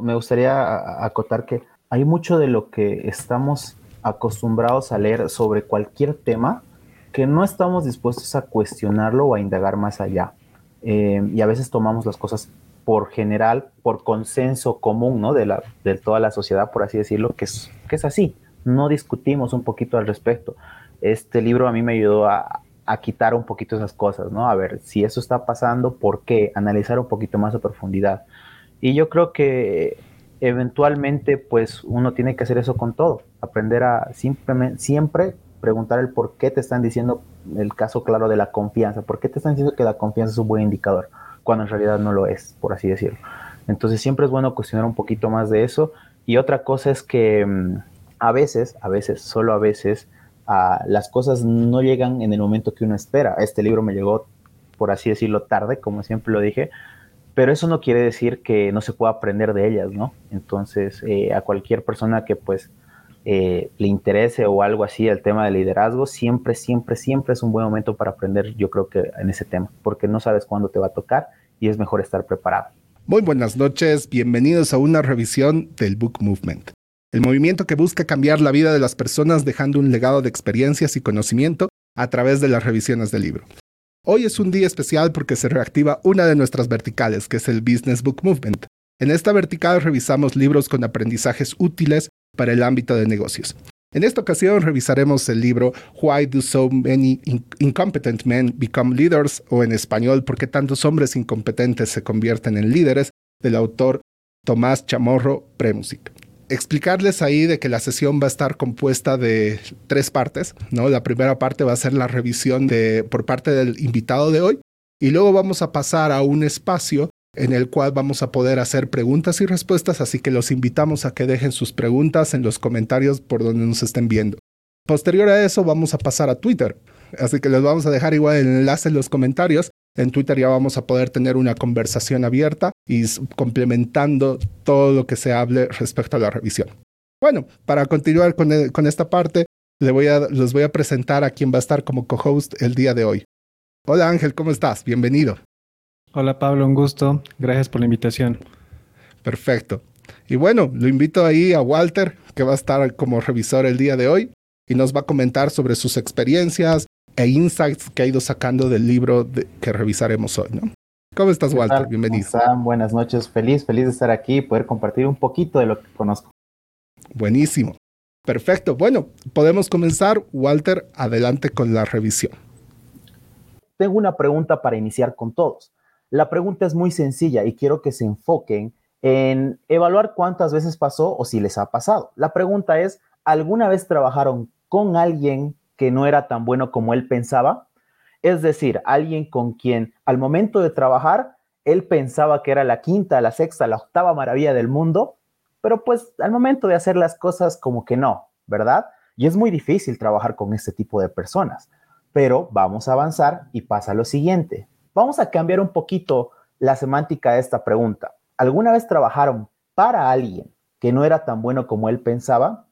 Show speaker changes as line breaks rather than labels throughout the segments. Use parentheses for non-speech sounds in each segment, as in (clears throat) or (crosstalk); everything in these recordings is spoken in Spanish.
Me gustaría acotar que hay mucho de lo que estamos acostumbrados a leer sobre cualquier tema que no estamos dispuestos a cuestionarlo o a indagar más allá. Eh, y a veces tomamos las cosas por general, por consenso común, ¿no? De, la, de toda la sociedad, por así decirlo, que es, que es así. No discutimos un poquito al respecto. Este libro a mí me ayudó a, a quitar un poquito esas cosas, ¿no? A ver si eso está pasando, ¿por qué? Analizar un poquito más a profundidad. Y yo creo que eventualmente, pues uno tiene que hacer eso con todo, aprender a simplemente, siempre preguntar el por qué te están diciendo el caso claro de la confianza, por qué te están diciendo que la confianza es un buen indicador, cuando en realidad no lo es, por así decirlo. Entonces siempre es bueno cuestionar un poquito más de eso. Y otra cosa es que mm, a veces, a veces, solo a veces, las cosas no llegan en el momento que uno espera. Este libro me llegó, por así decirlo, tarde, como siempre lo dije, pero eso no quiere decir que no se pueda aprender de ellas, ¿no? Entonces, eh, a cualquier persona que pues eh, le interese o algo así el tema de liderazgo, siempre, siempre, siempre es un buen momento para aprender, yo creo que en ese tema, porque no sabes cuándo te va a tocar y es mejor estar preparado.
Muy buenas noches, bienvenidos a una revisión del Book Movement, el movimiento que busca cambiar la vida de las personas dejando un legado de experiencias y conocimiento a través de las revisiones del libro. Hoy es un día especial porque se reactiva una de nuestras verticales, que es el Business Book Movement. En esta vertical revisamos libros con aprendizajes útiles para el ámbito de negocios. En esta ocasión revisaremos el libro Why Do So Many Incompetent Men Become Leaders o en español ¿Por qué tantos hombres incompetentes se convierten en líderes? del autor Tomás Chamorro Premusic explicarles ahí de que la sesión va a estar compuesta de tres partes, ¿no? La primera parte va a ser la revisión de, por parte del invitado de hoy y luego vamos a pasar a un espacio en el cual vamos a poder hacer preguntas y respuestas, así que los invitamos a que dejen sus preguntas en los comentarios por donde nos estén viendo. Posterior a eso vamos a pasar a Twitter, así que les vamos a dejar igual el enlace en los comentarios en Twitter ya vamos a poder tener una conversación abierta y complementando todo lo que se hable respecto a la revisión. Bueno, para continuar con, e, esta parte, les voy, a, les voy a presentar a quien va a estar como co-host el día de hoy. Hola Ángel, ¿cómo estás? Bienvenido.
Hola Pablo, un gusto. Gracias por la invitación.
Perfecto. Y bueno, lo invito ahí a Walter, que va a estar como revisor el día de hoy y nos va a comentar sobre sus experiencias, e insights que ha ido sacando del libro que revisaremos hoy, ¿no? ¿Cómo estás, Walter? Bienvenido.
Buenas noches. Feliz, feliz de estar aquí y poder compartir un poquito de lo que conozco.
Buenísimo. Perfecto. Bueno, podemos comenzar. Walter, adelante con la revisión.
Tengo una pregunta para iniciar con todos. La pregunta es muy sencilla y quiero que se enfoquen en evaluar cuántas veces pasó o si les ha pasado. La pregunta es, ¿alguna vez trabajaron con alguien que no era tan bueno como él pensaba. Es decir, alguien con quien al momento de trabajar, él pensaba que era la quinta, la sexta, la octava maravilla del mundo, pero pues al momento de hacer las cosas como que no, ¿verdad? Y es muy difícil trabajar con este tipo de personas. Pero vamos a avanzar y pasa lo siguiente. Vamos a cambiar un poquito la semántica de esta pregunta. ¿Alguna vez trabajaron para alguien que no era tan bueno como él pensaba?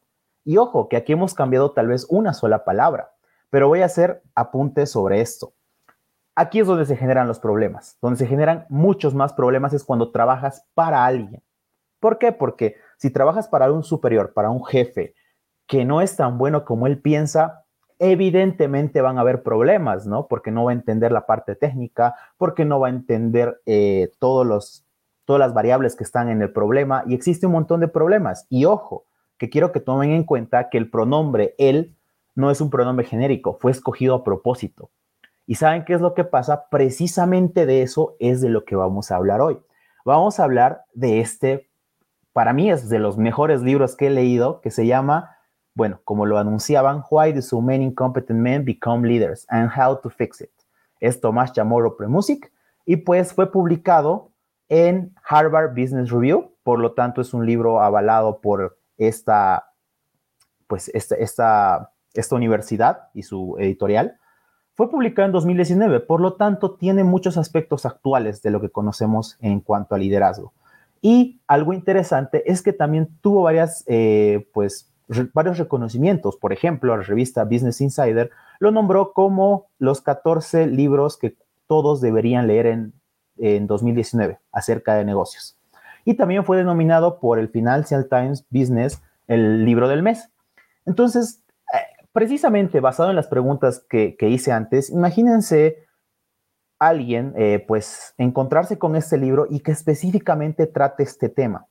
Y ojo, que aquí hemos cambiado tal vez una sola palabra, pero voy a hacer apuntes sobre esto. Aquí es donde se generan los problemas. Donde se generan muchos más problemas es cuando trabajas para alguien. ¿Por qué? Porque si trabajas para un superior, para un jefe que no es tan bueno como él piensa, evidentemente van a haber problemas, ¿no? Porque no va a entender la parte técnica, porque no va a entender eh, todos los, todas las variables que están en el problema y existe un montón de problemas. Y ojo, que quiero que tomen en cuenta que el pronombre él no es un pronombre genérico, fue escogido a propósito. ¿Y saben qué es lo que pasa? Precisamente de eso es de lo que vamos a hablar hoy. Vamos a hablar de este, para mí es de los mejores libros que he leído, que se llama, bueno, como lo anunciaban, Why do so many incompetent men become leaders and how to fix it. Es Tomás Chamorro Premusic y pues fue publicado en Harvard Business Review, por lo tanto es un libro avalado por esta, pues esta, esta, universidad y su editorial, fue publicado en 2019, por lo tanto tiene muchos aspectos actuales de lo que conocemos en cuanto a liderazgo. Y algo interesante es que también tuvo varias, eh, pues, varios reconocimientos. Por ejemplo, la revista Business Insider lo nombró como los 14 libros que todos deberían leer en, en 2019 acerca de negocios. Y también fue denominado por el Financial Times Business el libro del mes. Entonces, eh, precisamente basado en las preguntas que, hice antes, imagínense alguien, eh, pues, encontrarse con este libro y que específicamente trate este tema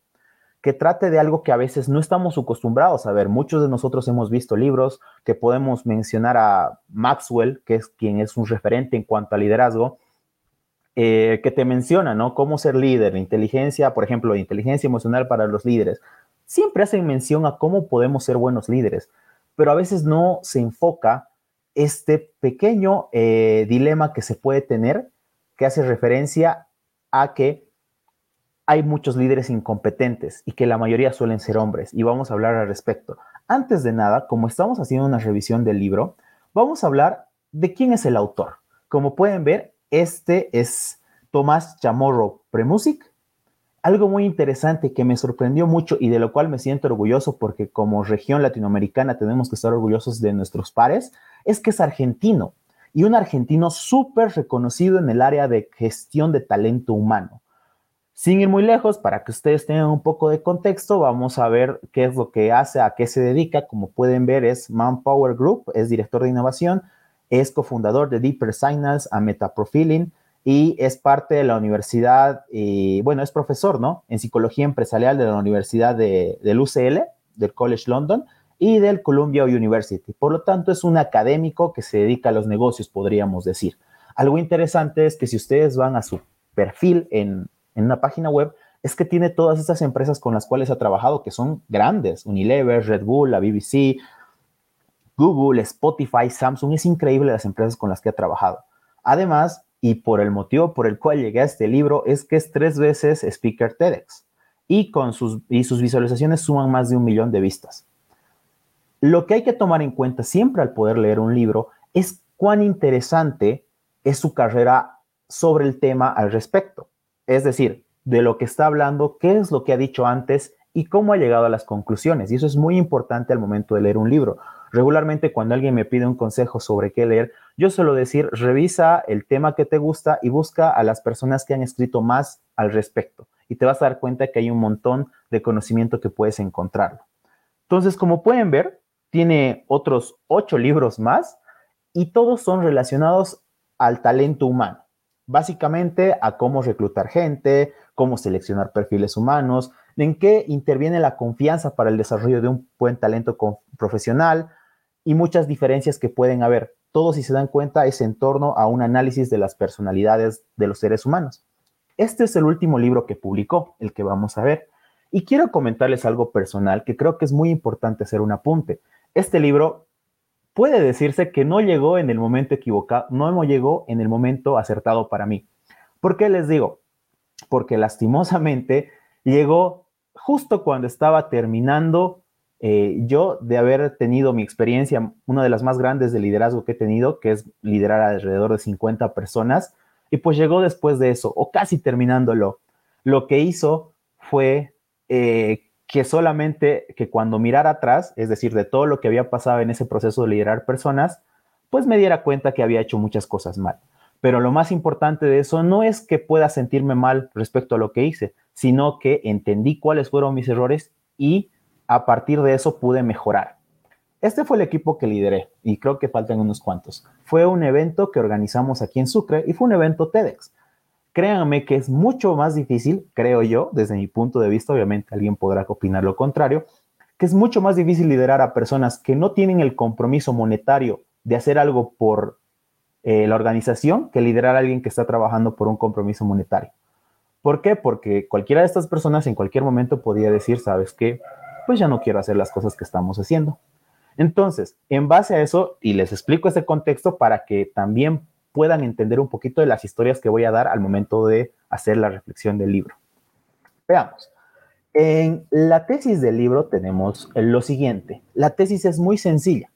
que trate de algo que a veces no estamos acostumbrados a ver. Muchos de nosotros hemos visto libros que podemos mencionar a Maxwell, que es quien es un referente en cuanto a liderazgo, eh, que te menciona, ¿no? Cómo ser líder, inteligencia, por ejemplo, inteligencia emocional para los líderes. Siempre hacen mención a cómo podemos ser buenos líderes, pero a veces no se enfoca este pequeño eh, dilema que se puede tener, que hace referencia a que hay muchos líderes incompetentes y que la mayoría suelen ser hombres y vamos a hablar al respecto. Antes de nada, como estamos haciendo una revisión del libro, vamos a hablar de quién es el autor. Como pueden ver, este es Tomás Chamorro Premusic. Algo muy interesante que me sorprendió mucho y de lo cual me siento orgulloso porque como región latinoamericana tenemos que estar orgullosos de nuestros pares, es que es argentino y un argentino súper reconocido en el área de gestión de talento humano. Sin ir muy lejos, para que ustedes tengan un poco de contexto, vamos a ver qué es lo que hace, a qué se dedica. Como pueden ver, es Manpower Group, es director de innovación, es cofundador de Deeper Signals a Metaprofiling y es parte de la universidad, y, bueno, es profesor, ¿no? En psicología empresarial de la Universidad de, del UCL, del College London y del Columbia University. Por lo tanto, es un académico que se dedica a los negocios, podríamos decir. Algo interesante es que si ustedes van a su perfil en, en una página web es que tiene todas estas empresas con las cuales ha trabajado, que son grandes, Unilever, Red Bull, la BBC, Google, Spotify, Samsung, es increíble las empresas con las que ha trabajado. Además, y por el motivo por el cual llegué a este libro, es que es tres veces speaker TEDx y, con sus, y sus visualizaciones suman más de un millón de vistas. Lo que hay que tomar en cuenta siempre al poder leer un libro es cuán interesante es su carrera sobre el tema al respecto. Es decir, de lo que está hablando, qué es lo que ha dicho antes y cómo ha llegado a las conclusiones. Y eso es muy importante al momento de leer un libro. Regularmente cuando alguien me pide un consejo sobre qué leer, yo suelo decir, revisa el tema que te gusta y busca a las personas que han escrito más al respecto. Y te vas a dar cuenta que hay un montón de conocimiento que puedes encontrarlo. Entonces, como pueden ver, tiene otros ocho libros más y todos son relacionados al talento humano básicamente a cómo reclutar gente, cómo seleccionar perfiles humanos, en qué interviene la confianza para el desarrollo de un buen talento profesional y muchas diferencias que pueden haber. Todo, si se dan cuenta, es en torno a un análisis de las personalidades de los seres humanos. Este es el último libro que publicó, el que vamos a ver. Y quiero comentarles algo personal que creo que es muy importante hacer un apunte. Este libro puede decirse que no llegó en el momento equivocado, no llegó en el momento acertado para mí. ¿Por qué les digo? Porque lastimosamente llegó justo cuando estaba terminando eh, yo de haber tenido mi experiencia, una de las más grandes de liderazgo que he tenido, que es liderar alrededor de 50 personas, y pues llegó después de eso, o casi terminándolo. Lo que hizo fue eh, que solamente que cuando mirara atrás, es decir, de todo lo que había pasado en ese proceso de liderar personas, pues me diera cuenta que había hecho muchas cosas mal. Pero lo más importante de eso no es que pueda sentirme mal respecto a lo que hice, sino que entendí cuáles fueron mis errores y a partir de eso pude mejorar. Este fue el equipo que lideré y creo que faltan unos cuantos. Fue un evento que organizamos aquí en Sucre y fue un evento TEDx créanme que es mucho más difícil, creo yo, desde mi punto de vista, obviamente alguien podrá opinar lo contrario, que es mucho más difícil liderar a personas que no tienen el compromiso monetario de hacer algo por eh, la organización que liderar a alguien que está trabajando por un compromiso monetario. ¿Por qué? Porque cualquiera de estas personas en cualquier momento podría decir, ¿sabes qué? Pues ya no quiero hacer las cosas que estamos haciendo. Entonces, en base a eso, y les explico este contexto para que también puedan entender un poquito de las historias que voy a dar al momento de hacer la reflexión del libro. Veamos. En la tesis del libro tenemos lo siguiente. La tesis es muy sencilla.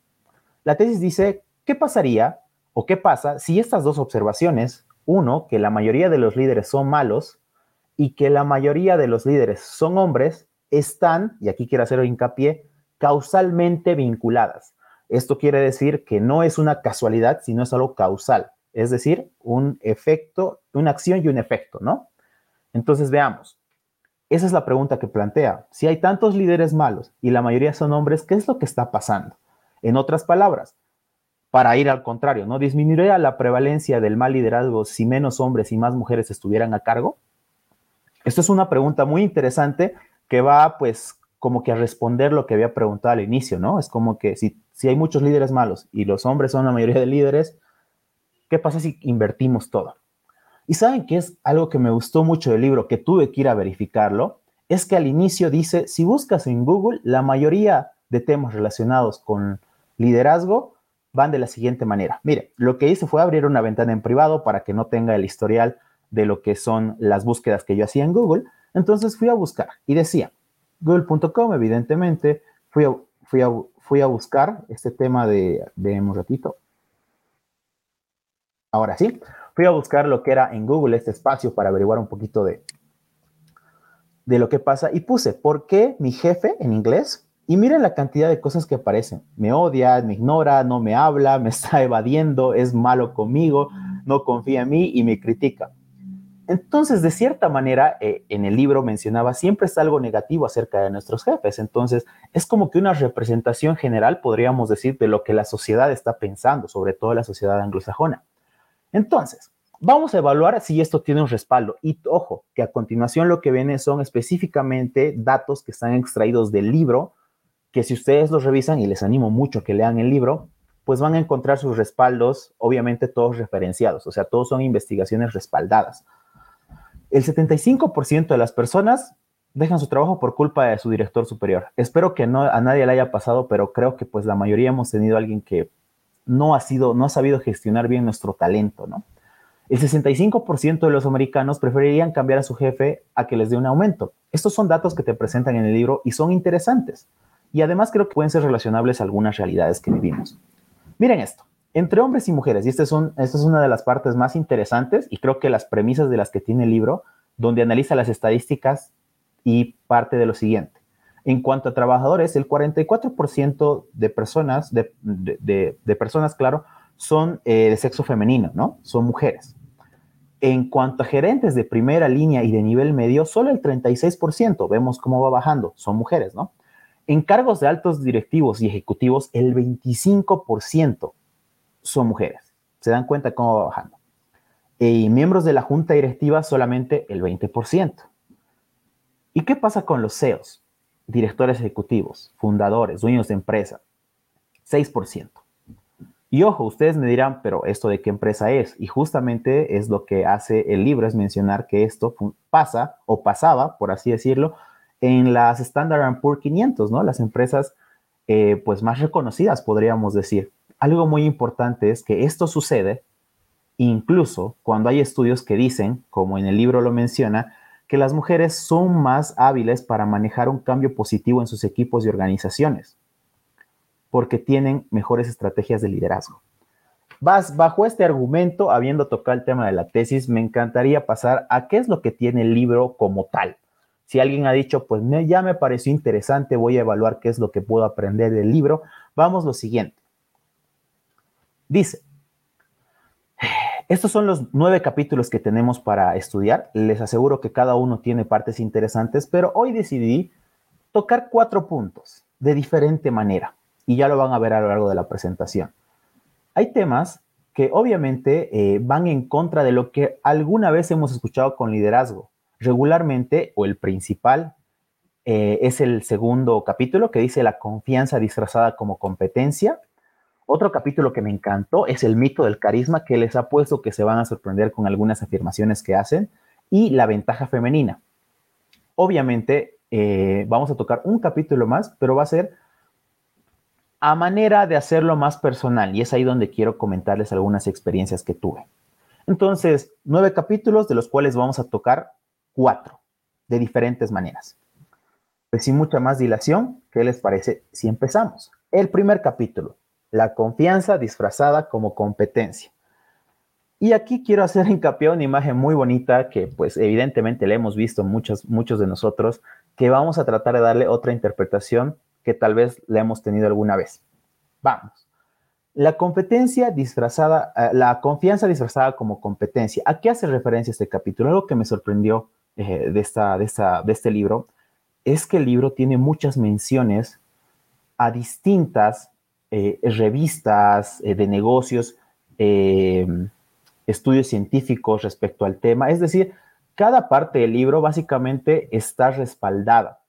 La tesis dice, ¿qué pasaría o qué pasa si estas dos observaciones, uno, que la mayoría de los líderes son malos y que la mayoría de los líderes son hombres, están, y aquí quiero hacer hincapié, causalmente vinculadas? Esto quiere decir que no es una casualidad, sino es algo causal es decir, un efecto, una acción y un efecto, ¿no? Entonces veamos. esa es la pregunta que plantea. Si hay tantos líderes malos y la mayoría son hombres, ¿qué es lo que está pasando? En otras palabras, para ir al contrario, ¿no? ¿Disminuiría la prevalencia del mal liderazgo si menos hombres y más mujeres estuvieran a cargo? Esto es una pregunta muy interesante que va, pues, como que a responder lo que había preguntado al inicio, ¿no? Es como que si, si hay muchos líderes malos y los hombres son la mayoría de líderes, ¿qué pasa si invertimos todo? Y saben que es algo que me gustó mucho del libro, que tuve que ir a verificarlo, es que al inicio dice, si buscas en Google, la mayoría de temas relacionados con liderazgo van de la siguiente manera. Mire, lo que hice fue abrir una ventana en privado para que no tenga el historial de lo que son las búsquedas que yo hacía en Google. Entonces fui a buscar y decía, google.com, evidentemente, fui a, fui, fui a buscar este tema de, un ratito. Ahora sí, fui a buscar lo que era en Google este espacio para averiguar un poquito de, de lo que pasa y puse, ¿por qué mi jefe en inglés? Y miren la cantidad de cosas que aparecen. Me odia, me ignora, no me habla, me está evadiendo, es malo conmigo, no confía en mí y me critica. Entonces, de cierta manera, eh, en el libro mencionaba, siempre está algo negativo acerca de nuestros jefes. Entonces, es como que una representación general, podríamos decir, de lo que la sociedad está pensando, sobre todo la sociedad anglosajona. Entonces, vamos a evaluar si esto tiene un respaldo. Y ojo, que a continuación lo que viene son específicamente datos que están extraídos del libro, que si ustedes los revisan, y les animo mucho a que lean el libro, pues van a encontrar sus respaldos, obviamente todos referenciados, o sea, todos son investigaciones respaldadas el 75% de las personas dejan su trabajo por culpa de su director superior. Espero que no, a nadie le haya pasado, pero creo que pues la mayoría hemos tenido a alguien que no ha sido, no ha sabido gestionar bien nuestro talento, ¿no? El 65% de los americanos preferirían cambiar a su jefe a que les dé un aumento. Estos son datos que te presentan en el libro y son interesantes. Y además creo que pueden ser relacionables a algunas realidades que vivimos. Miren esto entre hombres y mujeres, y esta es, una de las partes más interesantes y creo que las premisas de las que tiene el libro, donde analiza las estadísticas y parte de lo siguiente. En cuanto a trabajadores, el 44% de personas, de, personas, claro, son eh, de sexo femenino, ¿no? Son mujeres. En cuanto a gerentes de primera línea y de nivel medio, solo el 36%, vemos cómo va bajando, son mujeres, ¿no? En cargos de altos directivos y ejecutivos, el 25% son mujeres. ¿Se dan cuenta cómo va bajando? Y miembros de la junta directiva solamente el 20%. ¿Y qué pasa con los CEOs? Directores ejecutivos, fundadores, dueños de empresa. 6%. Y ojo, ustedes me dirán, pero ¿esto de qué empresa es? Y justamente es lo que hace el libro, es mencionar que esto pasa o pasaba, por así decirlo, en las Standard Poor's 500, ¿no? Las empresas eh, pues más reconocidas, podríamos decir algo muy importante es que esto sucede incluso cuando hay estudios que dicen, como en el libro lo menciona, que las mujeres son más hábiles para manejar un cambio positivo en sus equipos y organizaciones, porque tienen mejores estrategias de liderazgo. bajo este argumento, habiendo tocado el tema de la tesis, me encantaría pasar a qué es lo que tiene el libro como tal. Si alguien ha dicho, pues ya me pareció interesante, voy a evaluar qué es lo que puedo aprender del libro, vamos lo siguiente. Dice, estos son los nueve capítulos que tenemos para estudiar. Les aseguro que cada uno tiene partes interesantes, pero hoy decidí tocar cuatro puntos de diferente manera y ya lo van a ver a lo largo de la presentación. Hay temas que obviamente eh, van en contra de lo que alguna vez hemos escuchado con liderazgo. Regularmente, o el principal, eh, es el segundo capítulo que dice la confianza disfrazada como competencia otro capítulo que me encantó es el mito del carisma, que les ha puesto que se van a sorprender con algunas afirmaciones que hacen, y la ventaja femenina. Obviamente, eh, vamos a tocar un capítulo más, pero va a ser a manera de hacerlo más personal, y es ahí donde quiero comentarles algunas experiencias que tuve. Entonces, nueve capítulos, de los cuales vamos a tocar cuatro, de diferentes maneras. Pues sin mucha más dilación, ¿qué les parece si empezamos? El primer capítulo, la confianza disfrazada como competencia. Y aquí quiero hacer hincapié a una imagen muy bonita que pues evidentemente le hemos visto muchos, muchos de nosotros, que vamos a tratar de darle otra interpretación que tal vez le hemos tenido alguna vez. Vamos. La competencia disfrazada, eh, la confianza disfrazada como competencia. ¿A qué hace referencia este capítulo? Algo que me sorprendió eh, de, esta, de, de este libro es que el libro tiene muchas menciones a distintas eh, revistas de negocios, estudios científicos respecto al tema. Es decir, cada parte del libro básicamente está respaldada,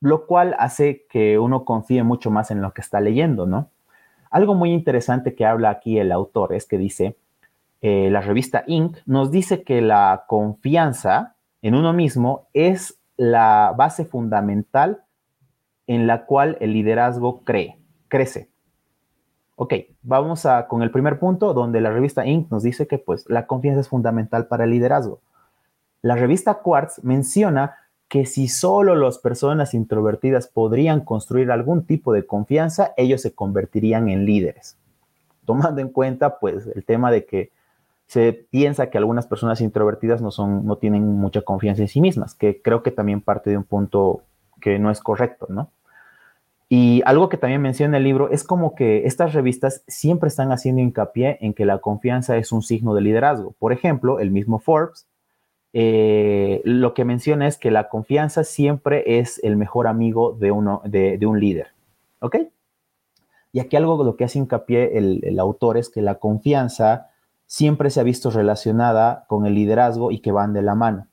lo cual hace que uno confíe mucho más en lo que está leyendo, ¿no? Algo muy interesante que habla aquí el autor es que dice, eh, la revista Inc. nos dice que la confianza en uno mismo es la base fundamental en la cual el liderazgo cree, crece. Ok, vamos a, con el primer punto, donde la revista Inc. nos dice que pues la confianza es fundamental para el liderazgo. La revista Quartz menciona que si solo las personas introvertidas podrían construir algún tipo de confianza, ellos se convertirían en líderes. Tomando en cuenta, pues, el tema de que se piensa que algunas personas introvertidas no, son, no tienen mucha confianza en sí mismas, que creo que también parte de un punto que no es correcto, ¿no? Y algo que también menciona el libro es como que estas revistas siempre están haciendo hincapié en que la confianza es un signo de liderazgo. Por ejemplo, el mismo Forbes eh, lo que menciona es que la confianza siempre es el mejor amigo de, uno, de, un líder. ¿Ok? Y aquí algo lo que hace hincapié el, autor es que la confianza siempre se ha visto relacionada con el liderazgo y que van de la mano.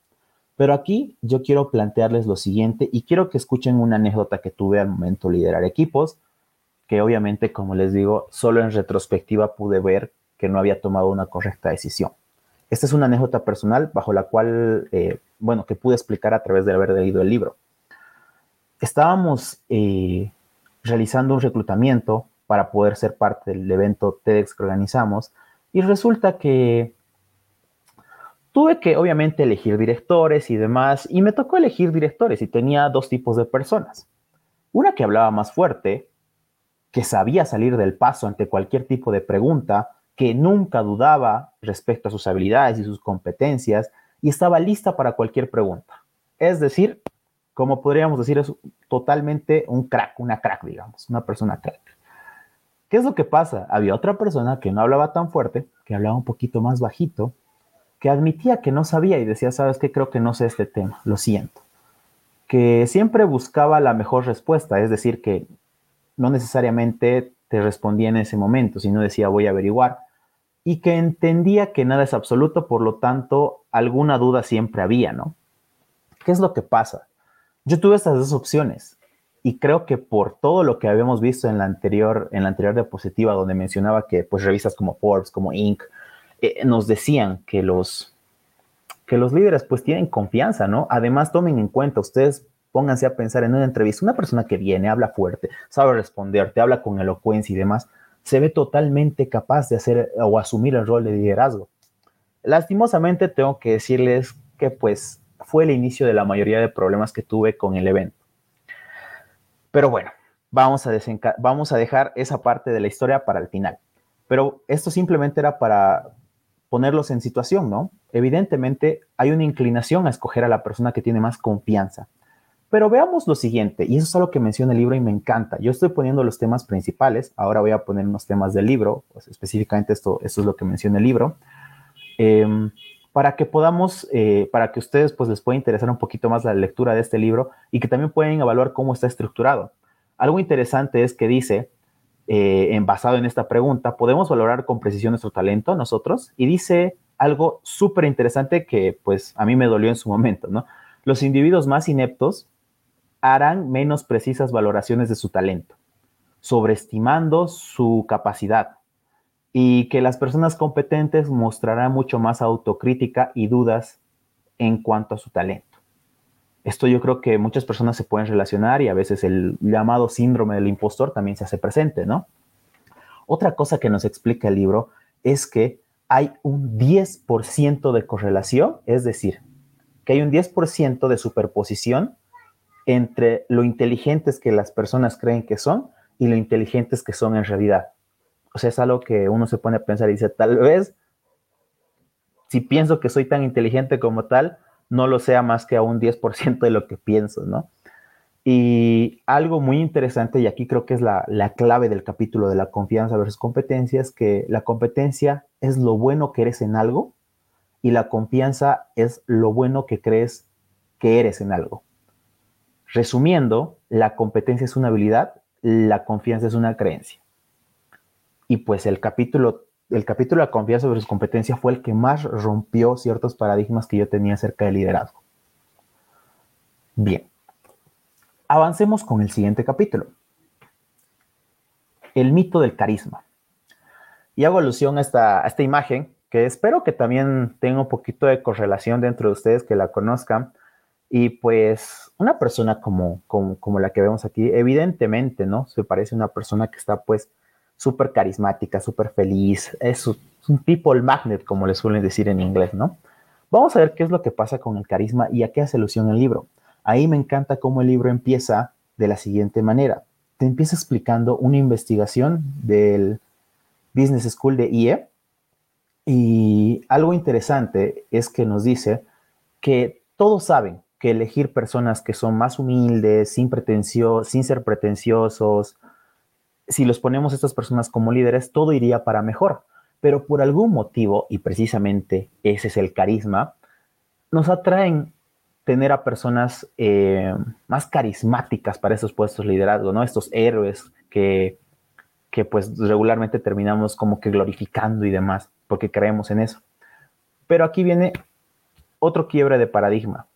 Pero aquí yo quiero plantearles lo siguiente y quiero que escuchen una anécdota que tuve al momento de liderar equipos, que obviamente, como les digo, solo en retrospectiva pude ver que no había tomado una correcta decisión. Esta es una anécdota personal bajo la cual, eh, bueno, que pude explicar a través de haber leído el libro. Estábamos eh, realizando un reclutamiento para poder ser parte del evento TEDx que organizamos y resulta que tuve que obviamente elegir directores y demás y me tocó elegir directores y tenía dos tipos de personas. Una que hablaba más fuerte, que sabía salir del paso ante cualquier tipo de pregunta que nunca dudaba respecto a sus habilidades y sus competencias y estaba lista para cualquier pregunta. Es decir, como podríamos decir, es totalmente un crack, una crack, digamos, una persona crack. ¿Qué es lo que pasa? Había otra persona que no hablaba tan fuerte, que hablaba un poquito más bajito, que admitía que no sabía y decía, sabes qué, creo que no sé este tema, lo siento. Que siempre buscaba la mejor respuesta, es decir, que no necesariamente te respondía en ese momento, sino decía, voy a averiguar y que entendía que nada es absoluto, por lo tanto, alguna duda siempre había, ¿no? ¿Qué es lo que pasa? Yo tuve estas dos opciones y creo que por todo lo que habíamos visto en la anterior, en la anterior diapositiva, donde mencionaba que pues revistas como Forbes, como Inc., eh, nos decían que los, que los líderes pues tienen confianza, ¿no? Además, tomen en cuenta, ustedes pónganse a pensar en una entrevista, una persona que viene, habla fuerte, sabe responder, te habla con elocuencia y demás, se ve totalmente capaz de hacer o asumir el rol de liderazgo. Lastimosamente tengo que decirles que pues fue el inicio de la mayoría de problemas que tuve con el evento. Pero bueno, vamos a, vamos a dejar esa parte de la historia para el final. Pero esto simplemente era para ponerlos en situación, ¿no? Evidentemente hay una inclinación a escoger a la persona que tiene más confianza. Pero veamos lo siguiente, y eso es algo que menciona el libro y me encanta. Yo estoy poniendo los temas principales, ahora voy a poner unos temas del libro, pues específicamente esto, esto es lo que menciona el libro, em, para que podamos, eh, para que ustedes pues les pueda interesar un poquito más la lectura de este libro y que también pueden evaluar cómo está estructurado. Algo interesante es que dice, eh, en, basado en esta pregunta, ¿podemos valorar con precisión nuestro talento nosotros? Y dice algo súper interesante que pues a mí me dolió en su (laughs) momento, ¿no? Los individuos más ineptos harán menos precisas valoraciones de su talento, sobreestimando su capacidad, y que las personas competentes mostrarán mucho más autocrítica y dudas en cuanto a su talento. Esto yo creo que muchas personas se pueden relacionar y a veces el llamado síndrome del impostor también se hace presente, ¿no? Otra cosa que nos explica el libro es que hay un 10% de correlación, es decir, que hay un 10% de superposición entre lo inteligentes que las personas creen que son y lo inteligentes que son en realidad. O sea, es algo que uno se pone a pensar y dice, tal vez, si pienso que soy tan inteligente como tal, no lo sea más que a un 10% de lo que pienso, ¿no? Y algo muy interesante, y aquí creo que es la, la, clave del capítulo de la confianza versus competencia, es que la competencia es lo bueno que eres en algo y la confianza es lo bueno que crees que eres en algo. Resumiendo, la competencia es una habilidad, la confianza es una creencia. Y pues el capítulo, el capítulo de confianza versus competencia fue el que más rompió ciertos paradigmas que yo tenía acerca del liderazgo. Bien, avancemos con el siguiente capítulo. El mito del carisma. Y hago alusión a esta, esta imagen que espero que también tenga un poquito de correlación dentro de ustedes que la conozcan. Y pues una persona como, como, la que vemos aquí, evidentemente, ¿no? Se parece a una persona que está pues súper carismática, súper feliz, es un people magnet, como le suelen decir en inglés, ¿no? Vamos a ver qué es lo que pasa con el carisma y a qué hace alusión el libro. Ahí me encanta cómo el libro empieza de la siguiente manera. Te empieza explicando una investigación del Business School de IE y algo interesante es que nos dice que todos saben que elegir personas que son más humildes, sin, sin ser pretenciosos, si los ponemos estas personas como líderes, todo iría para mejor. Pero por algún motivo, y precisamente ese es el carisma, nos atraen tener a personas eh, más carismáticas para esos puestos de liderazgo, ¿no? Estos héroes que, que pues regularmente terminamos como que glorificando y demás, porque creemos en eso. Pero aquí viene otro quiebre de paradigma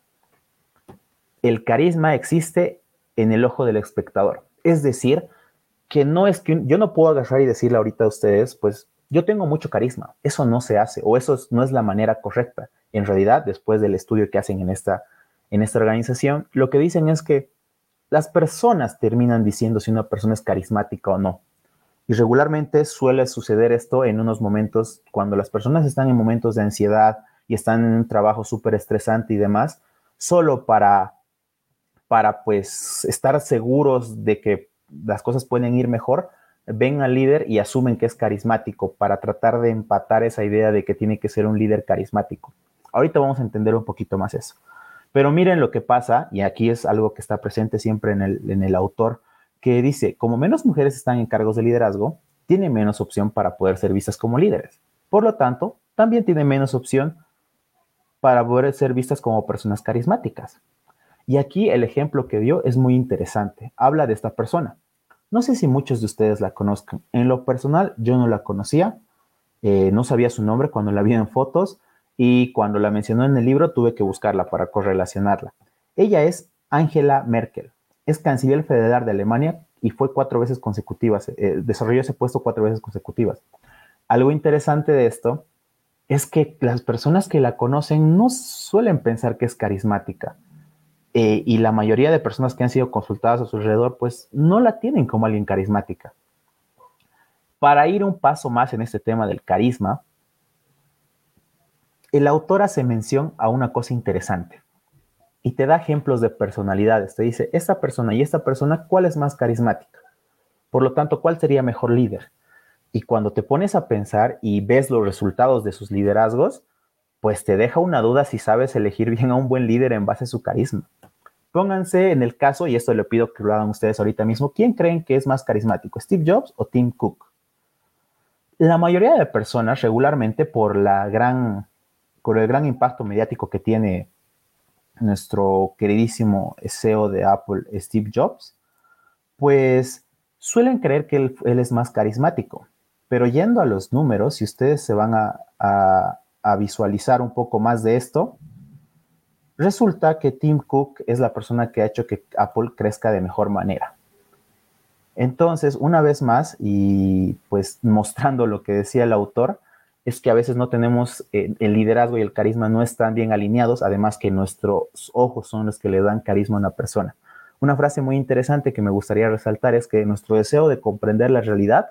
el carisma existe en el ojo del espectador. Es decir, que no es que yo no puedo agarrar y decirle ahorita a ustedes, pues yo tengo mucho carisma. Eso no se hace o eso no es la manera correcta. En realidad, después del estudio que hacen en esta, en esta organización, lo que dicen es que las personas terminan diciendo si una persona es carismática o no. Y regularmente suele suceder esto en unos momentos cuando las personas están en momentos de ansiedad y están en un trabajo súper estresante y demás, solo para para pues estar seguros de que las cosas pueden ir mejor, ven al líder y asumen que es carismático para tratar de empatar esa idea de que tiene que ser un líder carismático. Ahorita vamos a entender un poquito más eso. Pero miren lo que pasa, y aquí es algo que está presente siempre en el, en el autor, que dice, como menos mujeres están en cargos de liderazgo, tiene menos opción para poder ser vistas como líderes. Por lo tanto, también tiene menos opción para poder ser vistas como personas carismáticas. Y aquí el ejemplo que dio es muy interesante. Habla de esta persona. No sé si muchos de ustedes la conozcan. En lo personal, yo no la conocía. Eh, no sabía su nombre cuando la vi en fotos y cuando la mencionó en el libro tuve que buscarla para correlacionarla. Ella es Angela Merkel. Es canciller federal de Alemania y fue cuatro veces consecutivas. Eh, desarrolló ese puesto cuatro veces consecutivas. Algo interesante de esto es que las personas que la conocen no suelen pensar que es carismática eh, y la mayoría de personas que han sido consultadas a su alrededor, pues no la tienen como alguien carismática. Para ir un paso más en este tema del carisma, el autor hace mención a una cosa interesante y te da ejemplos de personalidades. Te dice, esta persona y esta persona, ¿cuál es más carismática? Por lo tanto, ¿cuál sería mejor líder? Y cuando te pones a pensar y ves los resultados de sus liderazgos, pues te deja una duda si sabes elegir bien a un buen líder en base a su carisma. Pónganse en el caso, y esto le pido que lo hagan ustedes ahorita mismo, ¿quién creen que es más carismático, Steve Jobs o Tim Cook? La mayoría de personas regularmente por, el gran impacto mediático que tiene nuestro queridísimo CEO de Apple, Steve Jobs, pues suelen creer que él, es más carismático. Pero yendo a los números, si ustedes se van a visualizar un poco más de esto, Resulta que Tim Cook es la persona que ha hecho que Apple crezca de mejor manera. Entonces, una vez más, y pues mostrando lo que decía el autor, es que a veces no tenemos eh, el liderazgo y el carisma no están bien alineados, además que nuestros ojos son los que le dan carisma a una persona. Una frase muy interesante que me gustaría resaltar es que nuestro deseo de comprender la realidad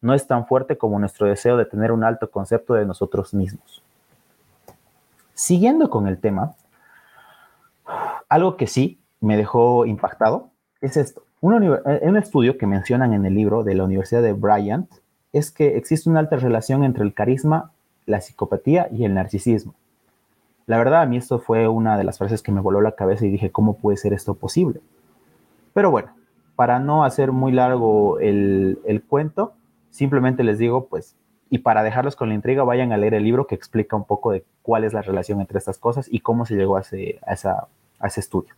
no es tan fuerte como nuestro deseo de tener un alto concepto de nosotros mismos. Siguiendo con el tema, algo que sí me dejó impactado es esto. Eh, un, estudio que mencionan en el libro de la Universidad de Bryant es que existe una alta relación entre el carisma, la psicopatía y el narcisismo. La verdad, a mí esto fue una de las frases que me voló la cabeza y dije, ¿cómo puede ser esto posible? Pero bueno, para no hacer muy largo el, el cuento, simplemente les digo, pues, y para dejarlos con la intriga, vayan a leer el libro que explica un poco de cuál es la relación entre estas cosas y cómo se llegó a, esa, a ese estudio.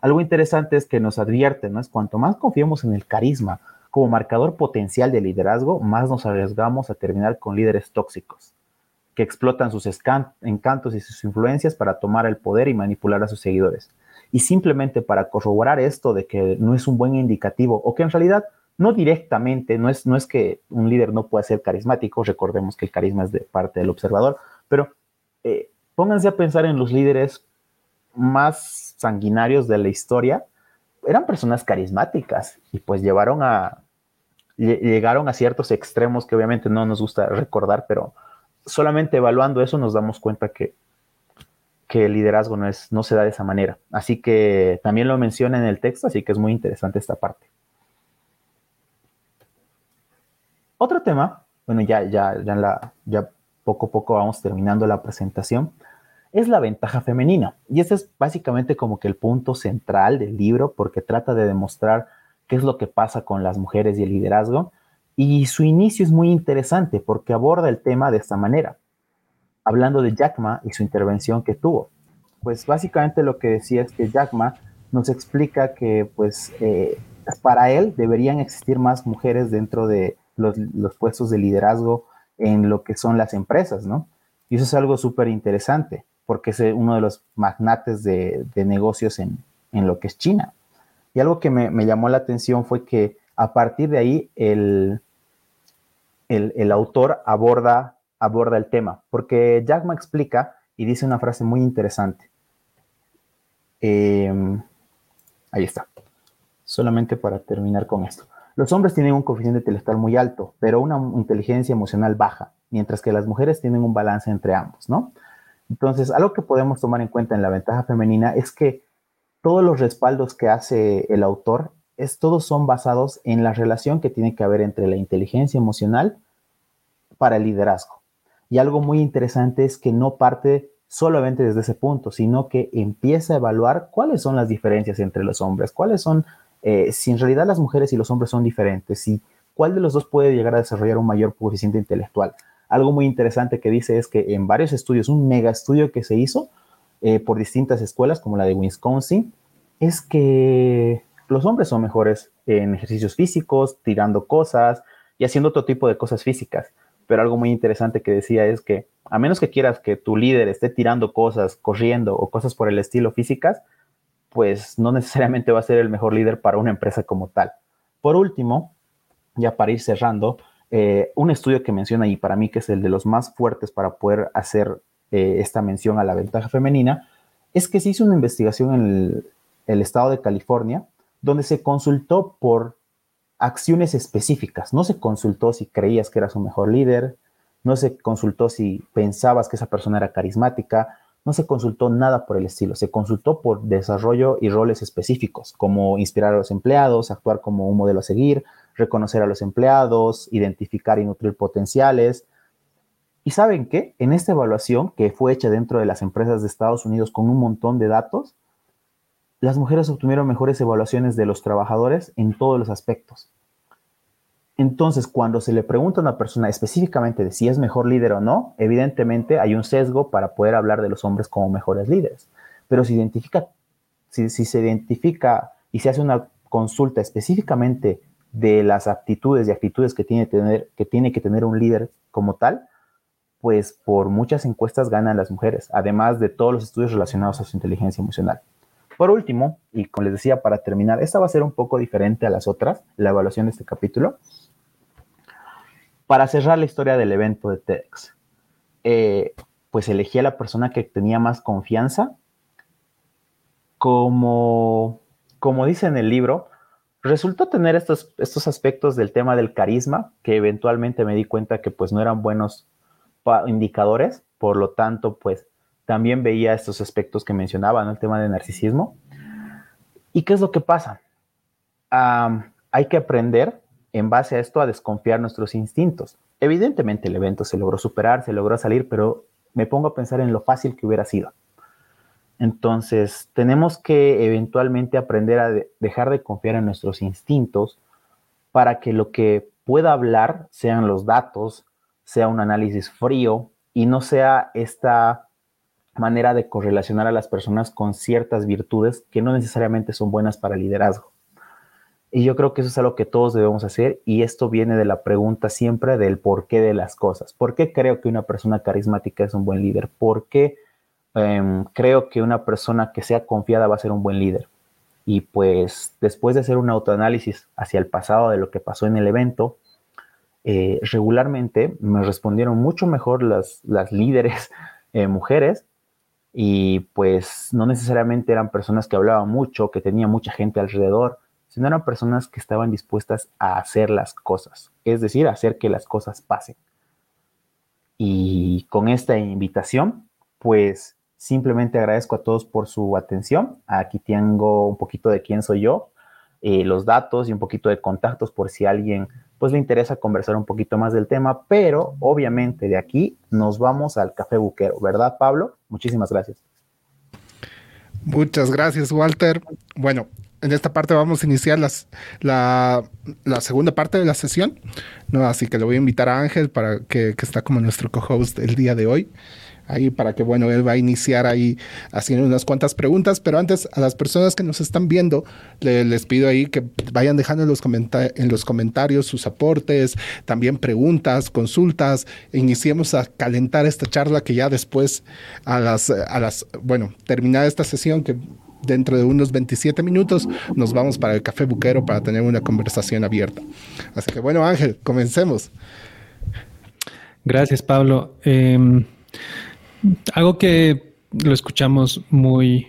Algo interesante es que nos advierte, ¿no? Es cuanto más confiemos en el carisma como marcador potencial de liderazgo, más nos arriesgamos a terminar con líderes tóxicos, que explotan sus encantos y sus influencias para tomar el poder y manipular a sus seguidores. Y simplemente para corroborar esto de que no es un buen indicativo o que en realidad no directamente, no es, no es que un líder no pueda ser carismático, recordemos que el carisma es de parte del observador, pero eh, pónganse a pensar en los líderes más sanguinarios de la historia, eran personas carismáticas y pues llevaron a, llegaron a ciertos extremos que obviamente no nos gusta recordar, pero solamente evaluando eso nos damos cuenta que, que el liderazgo no, es, no se da de esa manera. Así que también lo menciona en el texto, así que es muy interesante esta parte. Otro tema, bueno, ya, ya, ya, la, ya poco a poco vamos terminando la presentación, es la ventaja femenina. Y ese es básicamente como que el punto central del libro, porque trata de demostrar qué es lo que pasa con las mujeres y el liderazgo. Y su inicio es muy interesante porque aborda el tema de esta manera, hablando de Jack Ma y su intervención que tuvo. Pues básicamente lo que decía es que Jack Ma nos explica que pues eh, para él deberían existir más mujeres dentro de los, puestos de liderazgo en lo que son las empresas, ¿no? Y eso es algo súper interesante porque es uno de los magnates de, negocios en, lo que es China. Y algo que me, llamó la atención fue que a partir de ahí el, el, autor aborda, aborda el tema, porque Jack Ma explica y dice una frase muy interesante. Em, ahí está. Solamente para terminar con esto. Los hombres tienen un coeficiente intelectual muy alto, pero una inteligencia emocional baja, mientras que las mujeres tienen un balance entre ambos, ¿no? Entonces, algo que podemos tomar en cuenta en la ventaja femenina es que todos los respaldos que hace el autor, es, todos son basados en la relación que tiene que haber entre la inteligencia emocional para el liderazgo. Y algo muy interesante es que no parte solamente desde ese punto, sino que empieza a evaluar cuáles son las diferencias entre los hombres, cuáles son, eh, si en realidad las mujeres y los hombres son diferentes, y cuál de los dos puede llegar a desarrollar un mayor coeficiente intelectual. Algo muy interesante que dice es que en varios estudios, un mega estudio que se hizo eh, por distintas escuelas, como la de Wisconsin, es que los hombres son mejores en ejercicios físicos, tirando cosas y haciendo otro tipo de cosas físicas. Pero algo muy interesante que decía es que a menos que quieras que tu líder esté tirando cosas, corriendo o cosas por el estilo físicas, pues no necesariamente va a ser el mejor líder para una empresa como tal. Por último, ya para ir cerrando, eh, un estudio que menciona y para mí que es el de los más fuertes para poder hacer eh, esta mención a la ventaja femenina, es que se hizo una investigación en el, estado de California donde se consultó por acciones específicas. No se consultó si creías que eras un mejor líder, no se consultó si pensabas que esa persona era carismática, no se consultó nada por el estilo, se consultó por desarrollo y roles específicos, como inspirar a los empleados, actuar como un modelo a seguir, reconocer a los empleados, identificar y nutrir potenciales. ¿Y saben qué? En esta evaluación que fue hecha dentro de las empresas de Estados Unidos con un montón de datos, las mujeres obtuvieron mejores evaluaciones de los trabajadores en todos los aspectos. Entonces, cuando se le pregunta a una persona específicamente de si es mejor líder o no, evidentemente hay un sesgo para poder hablar de los hombres como mejores líderes. Pero si, se identifica y se hace una consulta específicamente de las aptitudes y actitudes que tiene, que tiene que tener un líder como tal, pues por muchas encuestas ganan las mujeres, además de todos los estudios relacionados a su inteligencia emocional. Por último, y como les decía para terminar, esta va a ser un poco diferente a las otras, la evaluación de este capítulo. Para cerrar la historia del evento de TEDx, eh, pues elegí a la persona que tenía más confianza. Como, como dice en el libro, resultó tener estos, estos aspectos del tema del carisma, que eventualmente me di cuenta que pues no eran buenos indicadores, por lo tanto pues también veía estos aspectos que mencionaba, el tema del narcisismo. ¿Y qué es lo que pasa? hay que aprender en base a esto a desconfiar nuestros instintos. Evidentemente el evento se logró superar, se logró salir, pero me pongo a pensar en lo fácil que hubiera sido. Entonces, tenemos que eventualmente aprender a dejar de confiar en nuestros instintos para que lo que pueda hablar sean los datos, sea un análisis frío y no sea esta manera de correlacionar a las personas con ciertas virtudes que no necesariamente son buenas para el liderazgo. Y yo creo que eso es algo que todos debemos hacer y esto viene de la pregunta siempre del porqué de las cosas. ¿Por qué creo que una persona carismática es un buen líder? ¿Por qué em, creo que una persona que sea confiada va a ser un buen líder? Y pues después de hacer un autoanálisis hacia el pasado de lo que pasó en el evento, eh, regularmente me respondieron mucho mejor las, las líderes (laughs) eh, mujeres y pues no necesariamente eran personas que hablaban mucho, que tenían mucha gente alrededor, sino eran personas que estaban dispuestas a hacer las cosas, es decir, hacer que las cosas pasen. Y con esta invitación, pues simplemente agradezco a todos por su atención. Aquí tengo un poquito de quién soy yo, eh, los datos y un poquito de contactos por si alguien pues le interesa conversar un poquito más del tema, pero obviamente de aquí nos vamos al café buquero, ¿verdad, Pablo? Muchísimas gracias.
Muchas gracias, Walter. Bueno, en esta parte vamos a iniciar la, segunda parte de la sesión, ¿no? Así que le voy a invitar a Ángel para que, que está como nuestro co-host el día de hoy ahí para que, bueno, él va a iniciar ahí haciendo unas cuantas preguntas, pero antes a las personas que nos están viendo, les pido ahí que vayan dejando en los, en los comentarios sus aportes, también preguntas, consultas, e iniciemos a calentar esta charla que ya después a las, a las, bueno, terminada esta sesión que dentro de unos 27 minutos nos vamos para el café buquero para tener una conversación abierta. Así que bueno, Ángel, comencemos.
Gracias, Pablo. Em, algo que lo escuchamos muy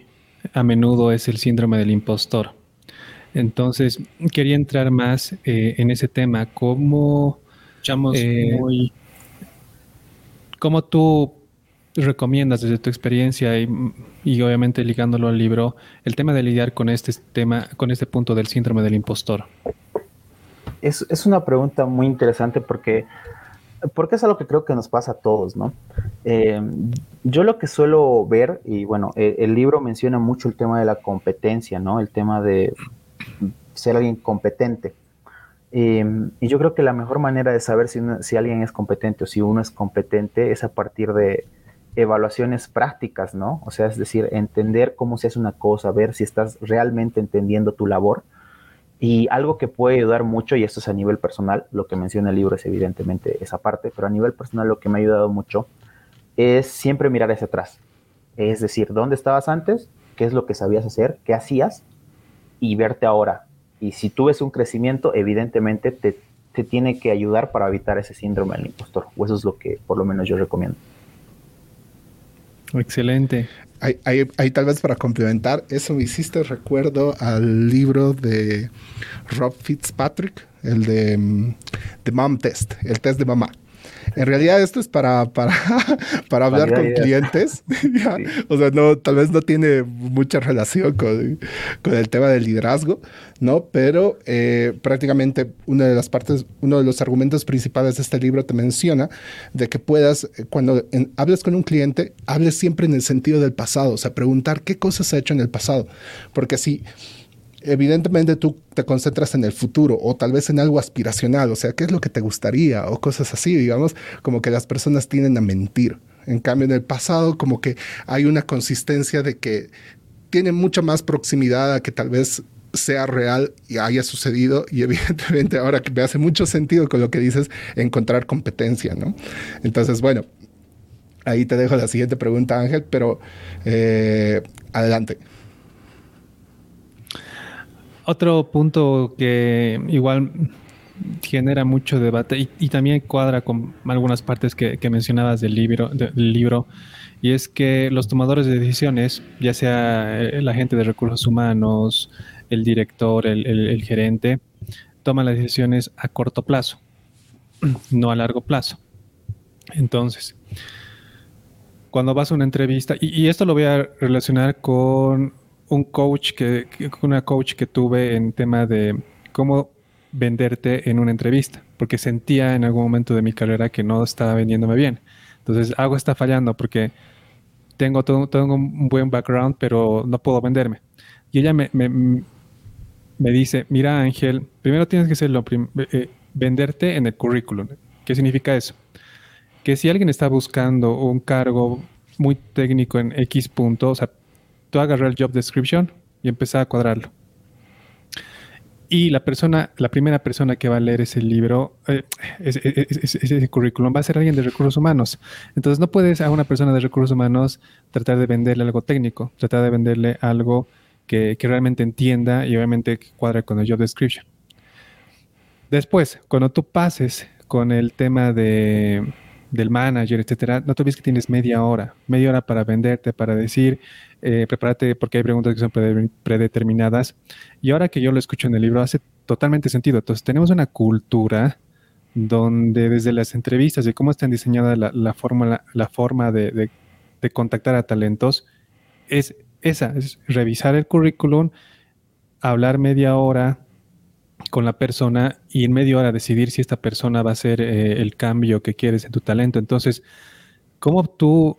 a menudo es el síndrome del impostor. Entonces, quería entrar más eh, en ese tema. ¿Cómo, eh, ¿Cómo tú recomiendas desde tu experiencia y, y, obviamente ligándolo al libro el tema de lidiar con este tema, con este punto del síndrome del impostor?
Es, es una pregunta muy interesante porque porque es algo que creo que nos pasa a todos, ¿no? Eh, yo lo que suelo ver, y bueno, e, el, libro menciona mucho el tema de la competencia, ¿no? El tema de ser alguien competente. Eh, y yo creo que la mejor manera de saber si, si alguien es competente o si uno es competente es a partir de evaluaciones prácticas, ¿no? O sea, es decir, entender cómo se hace una cosa, ver si estás realmente entendiendo tu labor y algo que puede ayudar mucho, y esto es a nivel personal, lo que menciona el libro es evidentemente esa parte, pero a nivel personal lo que me ha ayudado mucho es siempre mirar hacia atrás. Es decir, ¿dónde estabas antes? ¿Qué es lo que sabías hacer? ¿Qué hacías? Y verte ahora. Y si tú ves un crecimiento, evidentemente te, te tiene que ayudar para evitar ese síndrome del impostor. O eso es lo que por lo menos yo recomiendo.
Excelente.
Ahí, tal vez para complementar, eso me hiciste recuerdo al libro de Rob Fitzpatrick, el de, mm, de Mom Test, el test de mamá. En realidad esto es para, para, (laughs) para hablar con clientes. (laughs) O sea, no, tal vez no tiene mucha relación con, con el tema del liderazgo, ¿no? Pero eh, prácticamente una de las partes, uno de los argumentos principales de este libro te menciona de que puedas, eh, cuando hables con un cliente, hables siempre en el sentido del pasado, o sea, preguntar qué cosas ha hecho en el pasado. Porque si evidentemente tú te concentras en el futuro o tal vez en algo aspiracional, o sea, qué es lo que te gustaría o cosas así, digamos, como que las personas tienden a mentir. En cambio, en el pasado como que hay una consistencia de que tiene mucha más proximidad a que tal vez sea real y haya sucedido y (laughs) evidentemente ahora que me hace mucho sentido con lo que dices, encontrar competencia, ¿no? Entonces, bueno, ahí te dejo la siguiente pregunta, Ángel, pero eh, adelante.
Otro punto que igual genera mucho debate y, también cuadra con algunas partes que, mencionabas del libro, del libro, y es que los tomadores de decisiones, ya sea el agente de recursos humanos, el director, el, gerente, toman las decisiones a corto plazo, (clears throat) no a largo plazo. Entonces, cuando vas a una entrevista, y, esto lo voy a relacionar con un coach que, una coach que tuve en tema de cómo venderte en una entrevista, porque sentía en algún momento de mi carrera que no estaba vendiéndome bien. Entonces, algo está fallando porque tengo todo, tengo un buen background, pero no puedo venderme. Y ella me, me, dice, mira Ángel, primero tienes que hacerlo, eh, eh, venderte en el currículum. ¿Qué significa eso? Que si alguien está buscando un cargo muy técnico en X punto, o sea, tú agarras el job description y empezás a cuadrarlo. Y la persona, la primera persona que va a leer ese libro, eh, ese, currículum, va a ser alguien de recursos humanos. Entonces no puedes a una persona de recursos humanos tratar de venderle algo técnico, tratar de venderle algo que, que realmente entienda y obviamente cuadre con el job description. Después, cuando tú pases con el tema de, del manager, etcétera, no te olvides que tienes media hora, media hora para venderte, para decir, eh, prepárate porque hay preguntas que son predeterminadas. Y ahora que yo lo escucho en el libro, hace totalmente sentido. Entonces, tenemos una cultura donde desde las entrevistas y cómo están diseñadas la, la, forma, la, forma de, de, contactar a talentos, es esa, es revisar el currículum, hablar media hora con la persona y en media hora decidir si esta persona va a ser eh, el cambio que quieres en tu talento. Entonces, ¿cómo tú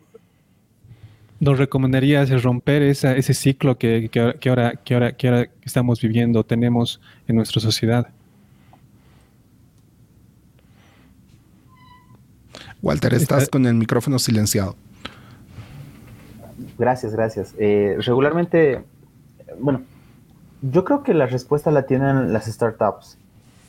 nos recomendarías romper ese ciclo que, ahora, que, ahora, que ahora estamos viviendo, tenemos en nuestra sociedad?
Walter, estás con el micrófono silenciado.
Gracias, gracias. Eh, regularmente, bueno, yo creo que la respuesta la tienen las startups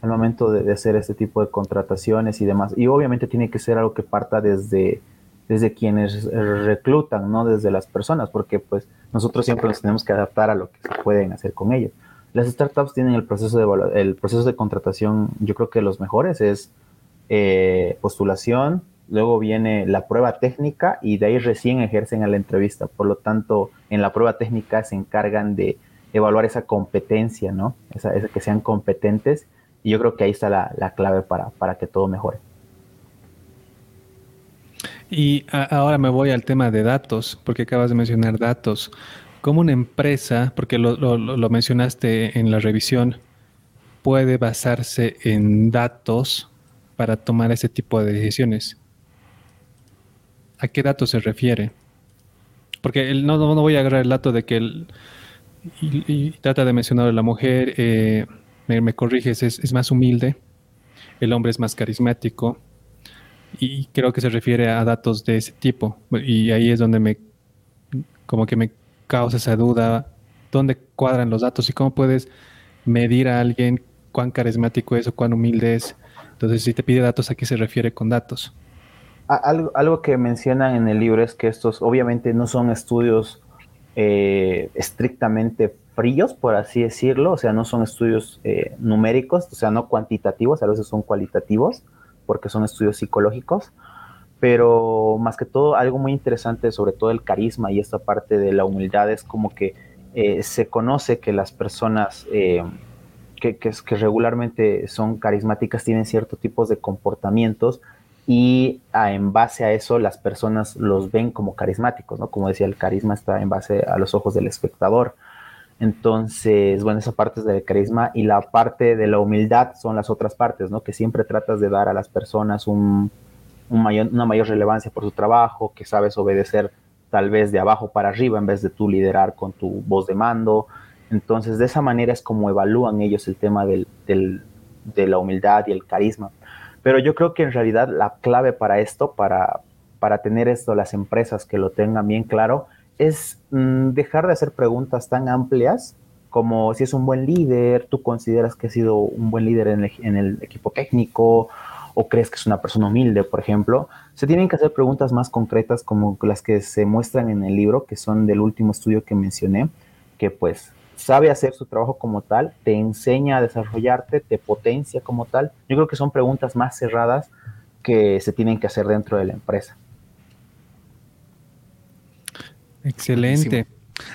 al momento de, hacer este tipo de contrataciones y demás. Y obviamente tiene que ser algo que parta desde, desde quienes reclutan, no desde las personas, porque pues nosotros siempre nos tenemos que adaptar a lo que se pueden hacer con ellos. Las startups tienen el proceso de, el proceso de contratación, yo creo que los mejores es eh, postulación, luego viene la prueba técnica y de ahí recién ejercen a la entrevista. Por lo tanto, en la prueba técnica se encargan de evaluar esa competencia, ¿no? Esa, que sean competentes. Y yo creo que ahí está la, clave para, para, que todo mejore.
Y ahora me voy al tema de datos, porque acabas de mencionar datos. ¿Cómo una empresa, porque lo, lo mencionaste en la revisión, puede basarse en datos para tomar ese tipo de decisiones? ¿A qué datos se refiere? Porque no, no, voy a agarrar el dato de que el, y, trata de mencionar a la mujer, eh, me, corriges, es, más humilde, el hombre es más carismático y creo que se refiere a datos de ese tipo y ahí es donde me como que me causa esa duda, dónde cuadran los datos y cómo puedes medir a alguien cuán carismático es o cuán humilde es. Entonces, si te pide datos, ¿a qué se refiere con datos?
Algo, algo que mencionan en el libro es que estos obviamente no son estudios eh, estrictamente fríos, por así decirlo, o sea, no son estudios eh, numéricos, o sea, no cuantitativos, a veces son cualitativos, porque son estudios psicológicos, pero más que todo, algo muy interesante sobre todo el carisma y esta parte de la humildad es como que eh, se conoce que las personas que, que, regularmente son carismáticas tienen ciertos tipos de comportamientos y en base a eso las personas los ven como carismáticos, ¿no? Como decía, el carisma está en base a los ojos del espectador. Entonces, bueno, esa parte es del carisma y la parte de la humildad son las otras partes, ¿no? Que siempre tratas de dar a las personas un, mayor, una mayor relevancia por su trabajo, que sabes obedecer tal vez de abajo para arriba en vez de tú liderar con tu voz de mando. Entonces, de esa manera es como evalúan ellos el tema del, de la humildad y el carisma. Pero yo creo que en realidad la clave para esto, para, para tener esto, las empresas que lo tengan bien claro, es mm, dejar de hacer preguntas tan amplias como si es un buen líder, tú consideras que ha sido un buen líder en el, en el equipo técnico o crees que es una persona humilde, por ejemplo. Se tienen que hacer preguntas más concretas como las que se muestran en el libro, que son del último estudio que mencioné, que pues sabe hacer su trabajo como tal, te enseña a desarrollarte, te potencia como tal. Yo creo que son preguntas más cerradas que se tienen que hacer dentro de la empresa.
Excelente.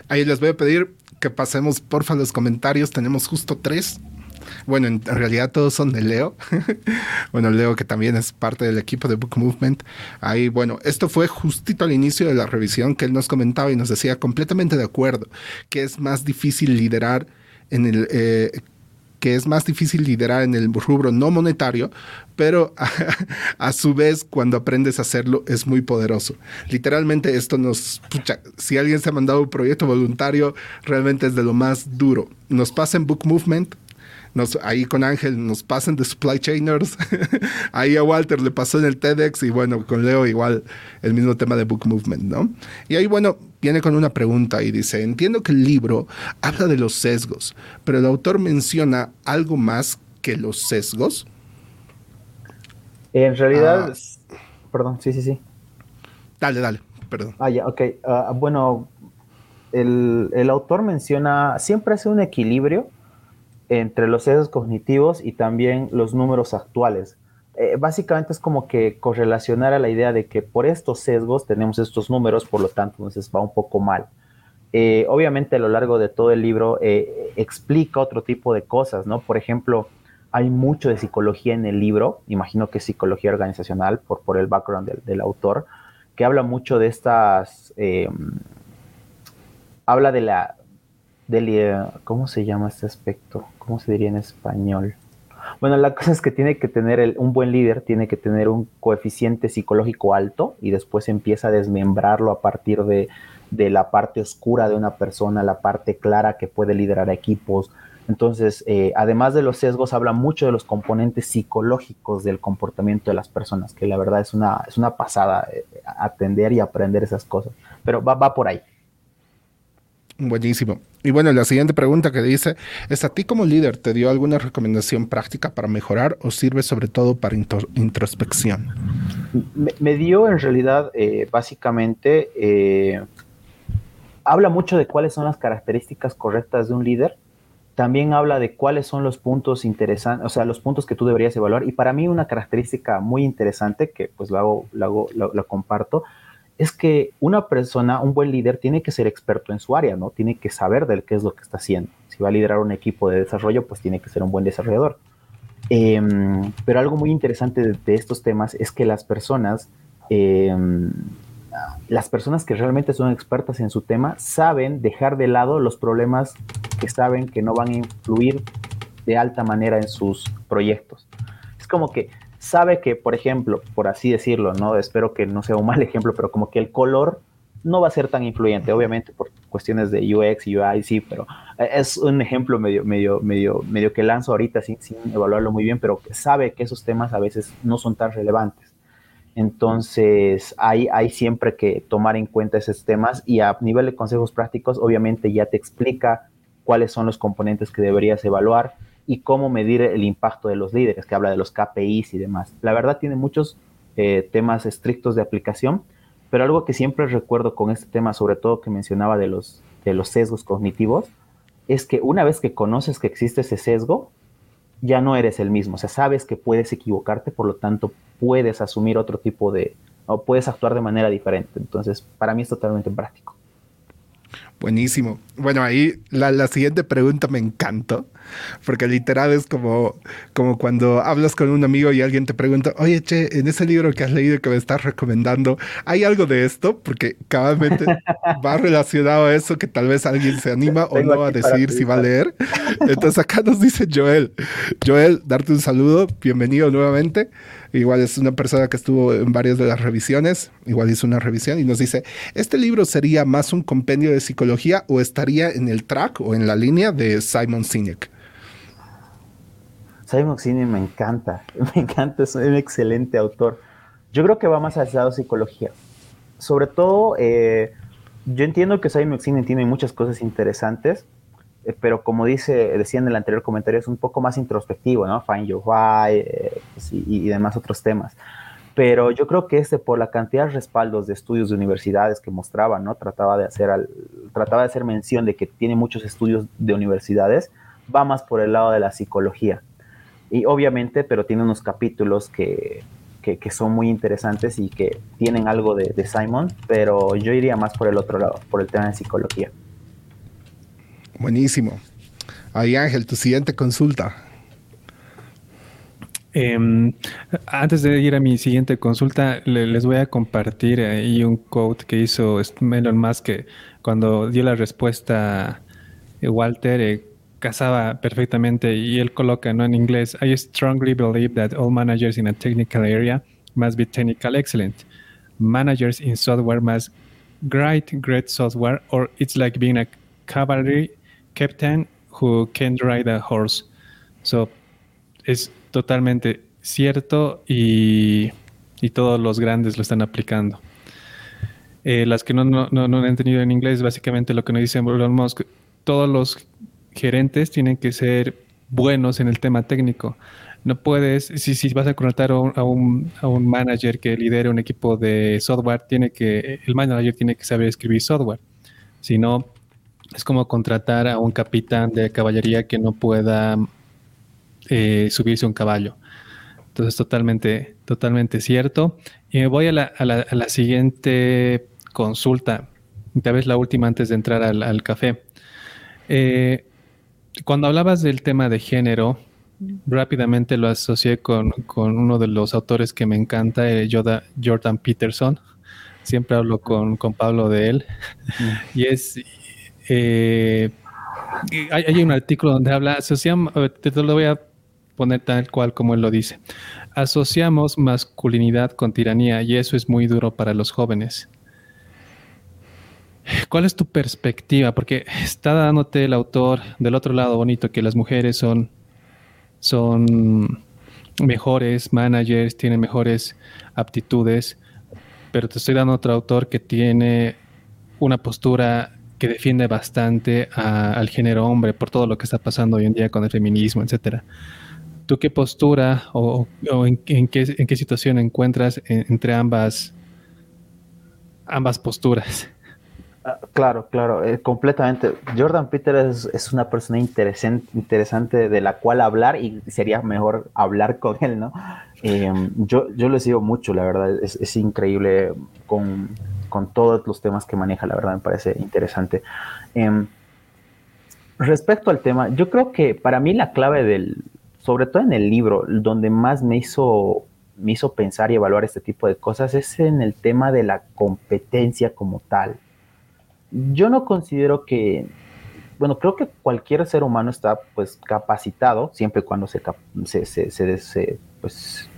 Ahí les voy a pedir que pasemos porfa los comentarios. Tenemos justo tres. Bueno, en realidad todos son de Leo. (laughs) bueno, Leo que también es parte del equipo de Book Movement. Ahí, bueno, esto fue justito al inicio de la revisión que él nos comentaba y nos decía completamente de acuerdo que es más difícil liderar en el... Eh, que es más difícil liderar en el rubro no monetario, pero (laughs) a, su vez cuando aprendes a hacerlo es muy poderoso. Literalmente esto nos, si alguien se ha mandado un proyecto voluntario, realmente es de lo más duro. Nos pasa en Book Movement, nos, ahí con Ángel nos pasan de supply chainers. (laughs) ahí a Walter le pasó en el TEDx y bueno, con Leo igual el mismo tema de Book Movement, ¿no? Y ahí, bueno, viene con una pregunta y dice, entiendo que el libro habla de los sesgos, pero el autor menciona algo más que los sesgos.
En realidad, ah. perdón, sí, sí, sí.
Dale, dale, perdón.
Ah, ya, ok. Ah, bueno, el, el, autor menciona, siempre hace un equilibrio entre los sesgos cognitivos y también los números actuales. Eh, básicamente es como que correlacionar a la idea de que por estos sesgos tenemos estos números, por lo tanto, entonces va un poco mal. Eh, obviamente a lo largo de todo el libro eh, explica otro tipo de cosas, ¿no? Por ejemplo, hay mucho de psicología en el libro, imagino que es psicología organizacional por, por el background del, autor, que habla mucho de estas, habla de la, de, ¿cómo se llama este aspecto? ¿Cómo se diría en español? Bueno, la cosa es que tiene que tener un buen líder, tiene que tener un coeficiente psicológico alto y después empieza a desmembrarlo a partir de, la parte oscura de una persona, la parte clara que puede liderar equipos. Entonces, eh, además de los sesgos, habla mucho de los componentes psicológicos del comportamiento de las personas, que la verdad es una, es una pasada eh, atender y aprender esas cosas. Pero va, va por ahí.
Buenísimo. Y bueno, la siguiente pregunta que dice es, ¿a ti como líder te dio alguna recomendación práctica para mejorar o sirve sobre todo para introspección?
Me, dio en realidad, eh, básicamente, eh, habla mucho de cuáles son las características correctas de un líder. También habla de cuáles son los puntos interesantes, o sea, los puntos que tú deberías evaluar. Y para mí una característica muy interesante, que pues lo hago, comparto, es que una persona, un buen líder, tiene que ser experto en su área, ¿no? Tiene que saber de qué es lo que está haciendo. Si va a liderar un equipo de desarrollo, pues tiene que ser un buen desarrollador. Em, pero algo muy interesante de, estos temas es que las personas, em, las personas que realmente son expertas en su tema, saben dejar de lado los problemas que saben que no van a influir de alta manera en sus proyectos. Es como que sabe que, por ejemplo, por así decirlo, ¿no? Espero que no sea un mal (laughs) ejemplo, pero como que el color no va a ser tan influyente, obviamente por cuestiones de UX y UI, sí, pero es un ejemplo medio, medio, medio, medio que lanzo ahorita sin, sin evaluarlo muy bien, pero sabe que esos temas a veces no son tan relevantes. Entonces, hay, hay siempre que tomar en cuenta esos temas y a nivel de consejos prácticos, obviamente ya te explica cuáles son los componentes que deberías evaluar, y cómo medir el impacto de los líderes, que habla de los KPIs y demás. La verdad tiene muchos eh, temas estrictos de aplicación, pero algo que siempre recuerdo con este tema, sobre todo que mencionaba de los, de los sesgos cognitivos, es que una vez que conoces que existe ese sesgo, ya no eres el mismo. O sea, sabes que puedes equivocarte, por lo tanto, puedes asumir otro tipo de, o puedes actuar de manera diferente. Entonces, para mí es totalmente práctico.
Buenísimo. Bueno, ahí la, la, siguiente pregunta me encantó, porque literal es como, como cuando hablas con un amigo y alguien te pregunta, oye, che, en ese libro que has leído que me estás recomendando, ¿hay algo de esto? Porque cabalmente (laughs) va relacionado a eso que tal vez alguien se anima o no a decir si va a leer. Entonces acá nos dice Joel. Joel, darte un saludo, bienvenido nuevamente. Igual es una persona que estuvo en varias de las revisiones, igual hizo una revisión y nos dice, ¿este libro sería más un compendio de psicología o estaría en el track o en la línea de Simon Sinek?
Simon Sinek me encanta, (laughs) me encanta, es un excelente autor. Yo creo que va más allá de psicología. Sobre todo, eh, yo entiendo que Simon Sinek tiene muchas cosas interesantes, eh, pero como dice, decía en el anterior comentario, es un poco más introspectivo, ¿no? Find your why eh, pues, y, demás otros temas. Pero yo creo que este, por la cantidad de respaldos de estudios de universidades que mostraba, ¿no? Trataba de hacer, trataba de hacer mención de que tiene muchos estudios de universidades, va más por el lado de la psicología. Y obviamente, pero tiene unos capítulos que, que, que son muy interesantes y que tienen algo de, de Simon, pero yo iría más por el otro lado, por el tema de psicología.
Buenísimo. Ahí Ángel, tu siguiente consulta.
Em, antes de ir a mi siguiente consulta, les voy a compartir ahí un quote que hizo Elon Musk que cuando dio la respuesta eh, Walter eh, casaba perfectamente y él coloca ¿no? en inglés, I strongly believe that all managers in a technical area must be technical excellent. Managers in software must write great software or it's like being a cavalry captain who can ride a horse. So, es totalmente cierto y, todos los grandes lo están aplicando. Eh, las que no, no, no, han entendido en inglés, básicamente lo que nos dice Elon Musk, todos los gerentes tienen que ser buenos en el tema técnico. No puedes, si, si vas a contratar a un, a un, manager que lidere un equipo de software, tiene que, el manager tiene que saber escribir software. Si no, es como contratar a un capitán de caballería que no pueda eh, subirse un caballo. Entonces, totalmente, totalmente cierto. Y me voy a la, a la, siguiente consulta, tal vez la última antes de entrar al, café. Eh, cuando hablabas del tema de género, rápidamente lo asocié con, uno de los autores que me encanta, eh, Jordan Peterson. Siempre hablo con, Pablo de él. Y es. Eh, hay, un artículo donde habla, asociamos, te lo voy a poner tal cual como él lo dice. Asociamos masculinidad con tiranía y eso es muy duro para los jóvenes. ¿Cuál es tu perspectiva? Porque está dándote el autor del otro lado bonito que las mujeres son son mejores managers, tienen mejores aptitudes, pero te estoy dando otro autor que tiene una postura que defiende bastante al género hombre por todo lo que está pasando hoy en día con el feminismo, etcétera. ¿Tú qué postura o, en, qué, situación encuentras entre ambas, ambas posturas?
Claro, claro, eh, completamente. Jordan Peter es, una persona interesante, interesante de la cual hablar y sería mejor hablar con él, ¿no? Em, yo, yo le sigo mucho, la verdad, es, increíble con, todos los temas que maneja, la verdad, me parece interesante. Em, respecto al tema, yo creo que para mí la clave del, sobre todo en el libro, donde más me hizo me hizo pensar y evaluar este tipo de cosas es en el tema de la competencia como tal yo no considero que, bueno, creo que cualquier ser humano está pues capacitado, siempre y cuando se, se, se, pues,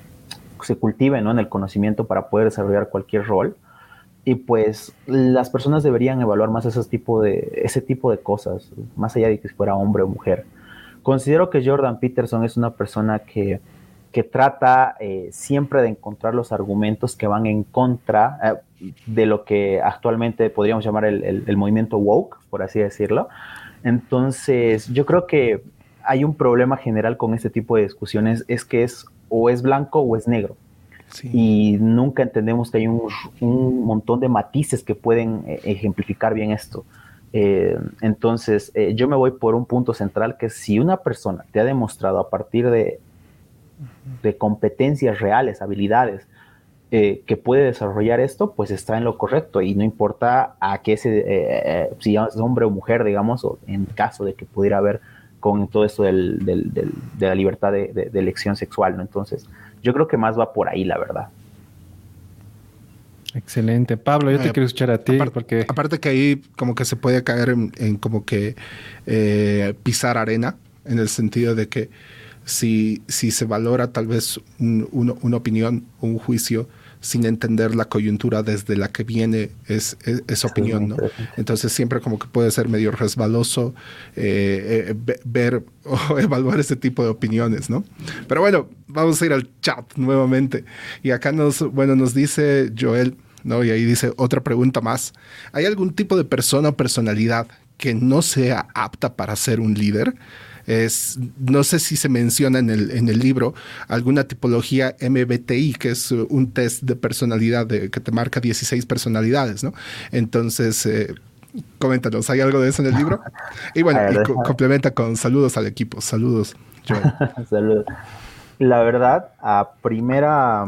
se cultive ¿no? en el conocimiento para poder desarrollar cualquier rol. Y pues las personas deberían evaluar más ese tipo de, ese tipo de cosas, más allá de que fuera hombre o mujer. Considero que Jordan Peterson es una persona que que trata eh, siempre de encontrar los argumentos que van en contra eh, de lo que actualmente podríamos llamar el, movimiento woke, por así decirlo. Entonces, yo creo que hay un problema general con este tipo de discusiones, es que es o es blanco o es negro. Y nunca entendemos que hay un, un, montón de matices que pueden eh, ejemplificar bien esto. entonces, yo me voy por un punto central que si una persona te ha demostrado a partir de de competencias reales, habilidades, eh, que puede desarrollar esto, pues está en lo correcto y no importa a qué se, eh, eh, si es hombre o mujer, digamos, o en caso de que pudiera haber con todo esto del, de la libertad de, elección sexual, ¿no? Entonces, yo creo que más va por ahí, la verdad.
Excelente. Pablo, yo te quiero escuchar a ti
aparte,
porque...
Aparte que ahí como que se puede caer en, como que pisar arena, en el sentido de que si, si se valora tal vez una opinión o un juicio sin entender la coyuntura desde la que viene es, esa opinión, ¿no? Entonces siempre como que puede ser medio resbaloso eh, eh, ver (laughs) o evaluar ese tipo de opiniones, ¿no? Pero bueno, vamos a ir al chat nuevamente. Y acá nos, bueno, nos dice Joel, ¿no? Y ahí dice otra pregunta más. ¿Hay algún tipo de persona o personalidad que no sea apta para ser un líder? Es, no sé si se menciona en el, en el libro alguna tipología MBTI, que es un test de personalidad de, que te marca 16 personalidades, ¿no? Entonces, eh, coméntanos, ¿hay algo de eso en el libro? (laughs) Y bueno, complementa con saludos al equipo. Saludos, (laughs)
saludos. La verdad, a primera,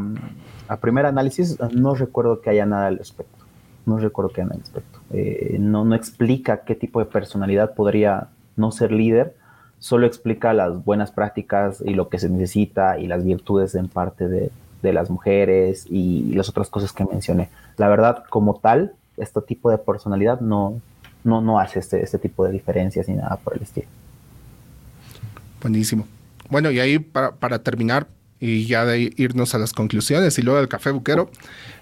a primer análisis, no recuerdo que haya nada al respecto. No recuerdo que haya nada al respecto. Eh, no, no explica qué tipo de personalidad podría no ser líder solo explica las buenas prácticas y lo que se necesita y las virtudes en parte de, las mujeres y las otras cosas que mencioné. La verdad, como tal, este tipo de personalidad no, no, no hace este, este tipo de diferencias ni nada por el estilo.
Buenísimo. Bueno, y ahí para, terminar, y ya de irnos a las conclusiones y luego al café buquero,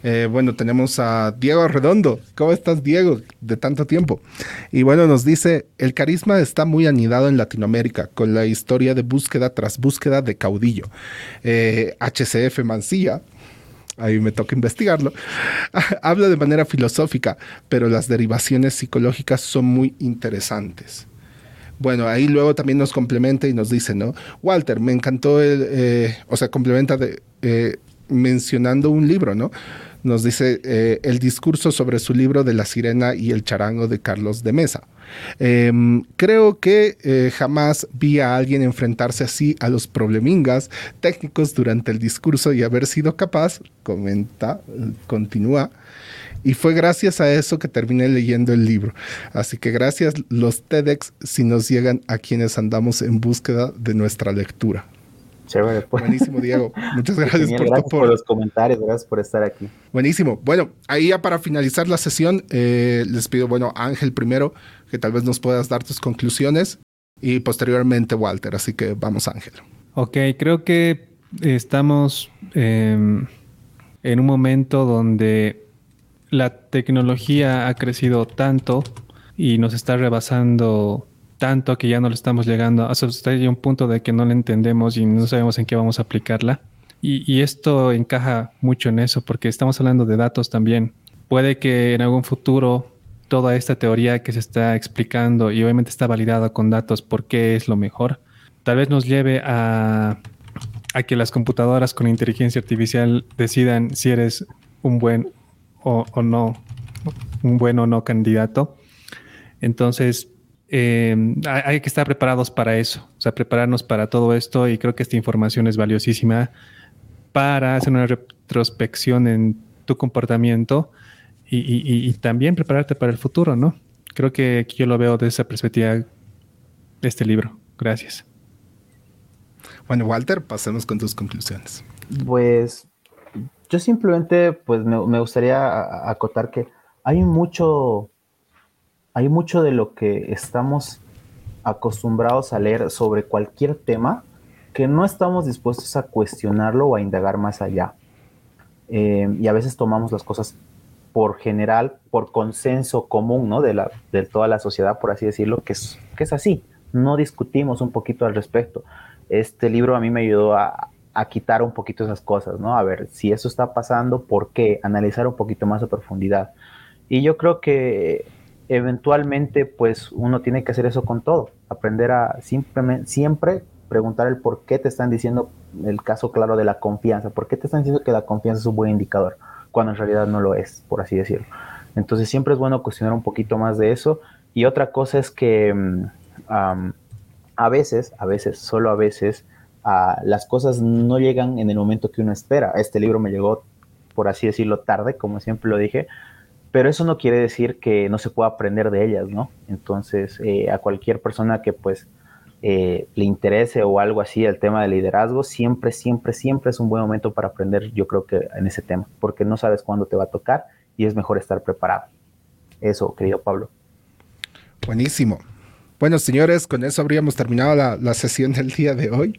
eh, bueno, tenemos a Diego Redondo. ¿Cómo estás, Diego? De tanto tiempo. Y bueno, nos dice, el carisma está muy anidado en Latinoamérica, con la historia de búsqueda tras búsqueda de caudillo. HCF eh, Mancilla ahí me toca investigarlo, (laughs) habla de manera filosófica, pero las derivaciones psicológicas son muy interesantes. Bueno, ahí luego también nos complementa y nos dice, ¿no? Walter, me encantó el, eh, o sea, complementa eh, mencionando un libro, ¿no? Nos dice eh, el discurso sobre su libro de la sirena y el charango de Carlos de Mesa. Em, creo que jamás vi a alguien enfrentarse así a los problemingas técnicos durante el discurso y haber sido capaz, comenta, continúa, y fue gracias a eso que terminé leyendo el libro. Así que gracias los TEDx si nos llegan a quienes andamos en búsqueda de nuestra lectura.
Chévere,
pues. Buenísimo, Diego. (laughs) Muchas gracias,
por, los comentarios, gracias por estar aquí.
Buenísimo. Bueno, ahí ya para finalizar la sesión, eh, les pido, bueno, Ángel primero, que tal vez nos puedas dar tus conclusiones y posteriormente Walter. Así que vamos, Ángel.
Ok, creo que estamos em, en un momento donde la tecnología ha crecido tanto y nos está rebasando tanto que ya no le estamos llegando hasta un punto de que no la entendemos y no sabemos en qué vamos a aplicarla. Y, esto encaja mucho en eso porque estamos hablando de datos también. Puede que en algún futuro toda esta teoría que se está explicando y obviamente está validada con datos por qué es lo mejor, tal vez nos lleve a, a que las computadoras con inteligencia artificial decidan si eres un buen o, no, un buen o no candidato. Entonces, eh, hay que estar preparados para eso, o sea, prepararnos para todo esto y creo que esta información es valiosísima para hacer una retrospección en tu comportamiento y, también prepararte para el futuro, ¿no? Creo que yo lo veo desde esa perspectiva este libro. Gracias.
Bueno, Walter, pasemos con tus conclusiones.
Pues yo simplemente, pues me, gustaría acotar que hay mucho, hay mucho de lo que estamos acostumbrados a leer sobre cualquier tema que no estamos dispuestos a cuestionarlo o a indagar más allá. Eh, y a veces tomamos las cosas por general, por consenso común, ¿no? De, la, de toda la sociedad, por así decirlo, que es, que es así. No discutimos un poquito al respecto. Este libro a mí me ayudó a, a quitar un poquito esas cosas, ¿no? A ver, si eso está pasando, ¿por qué? Analizar un poquito más a profundidad. Y yo creo que eventualmente, pues uno tiene que hacer eso con todo, aprender a simplemente, siempre preguntar el por qué te están diciendo el caso claro de la confianza, por qué te están diciendo que la confianza es un buen indicador, cuando en realidad no lo es, por así decirlo. Entonces siempre es bueno cuestionar un poquito más de eso. Y otra cosa es que mm, a veces, a veces, solo a veces, las cosas no llegan en el momento que uno espera. Este libro me llegó, por así decirlo, tarde, como siempre lo dije, pero eso no quiere decir que no se pueda aprender de ellas, ¿no? Entonces, eh, a cualquier persona que pues eh, le interese o algo así el tema de liderazgo, siempre, siempre, siempre es un buen momento para aprender, yo creo que en ese tema, porque no sabes cuándo te va a tocar y es mejor estar preparado. Eso, querido Pablo.
Buenísimo. Bueno, señores, con eso habríamos terminado la, la sesión del día de hoy.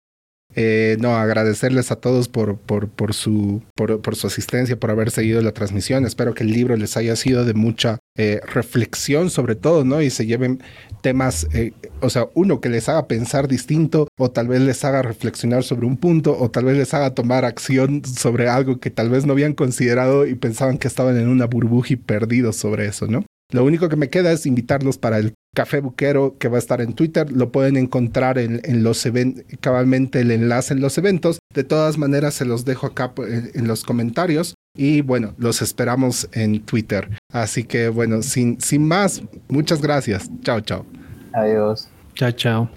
Eh, no, agradecerles a todos por, por, por su, por, su asistencia, por haber seguido la transmisión. Espero que el libro les haya sido de mucha eh, reflexión sobre todo, ¿no? Y se lleven temas, eh, o sea, uno que les haga pensar distinto o tal vez les haga reflexionar sobre un punto o tal vez les haga tomar acción sobre algo que tal vez no habían considerado y pensaban que estaban en una burbuja y perdidos sobre eso, ¿no? Lo único que me queda es invitarlos para el Café Buquero que va a estar en Twitter. Lo pueden encontrar en, los eventos, cabalmente el enlace en los eventos. De todas maneras, se los dejo acá eh, en, los comentarios. Y bueno, los esperamos en Twitter. Así que bueno, sin, sin más, muchas gracias. Chao, chao.
Adiós.
Chao, chao.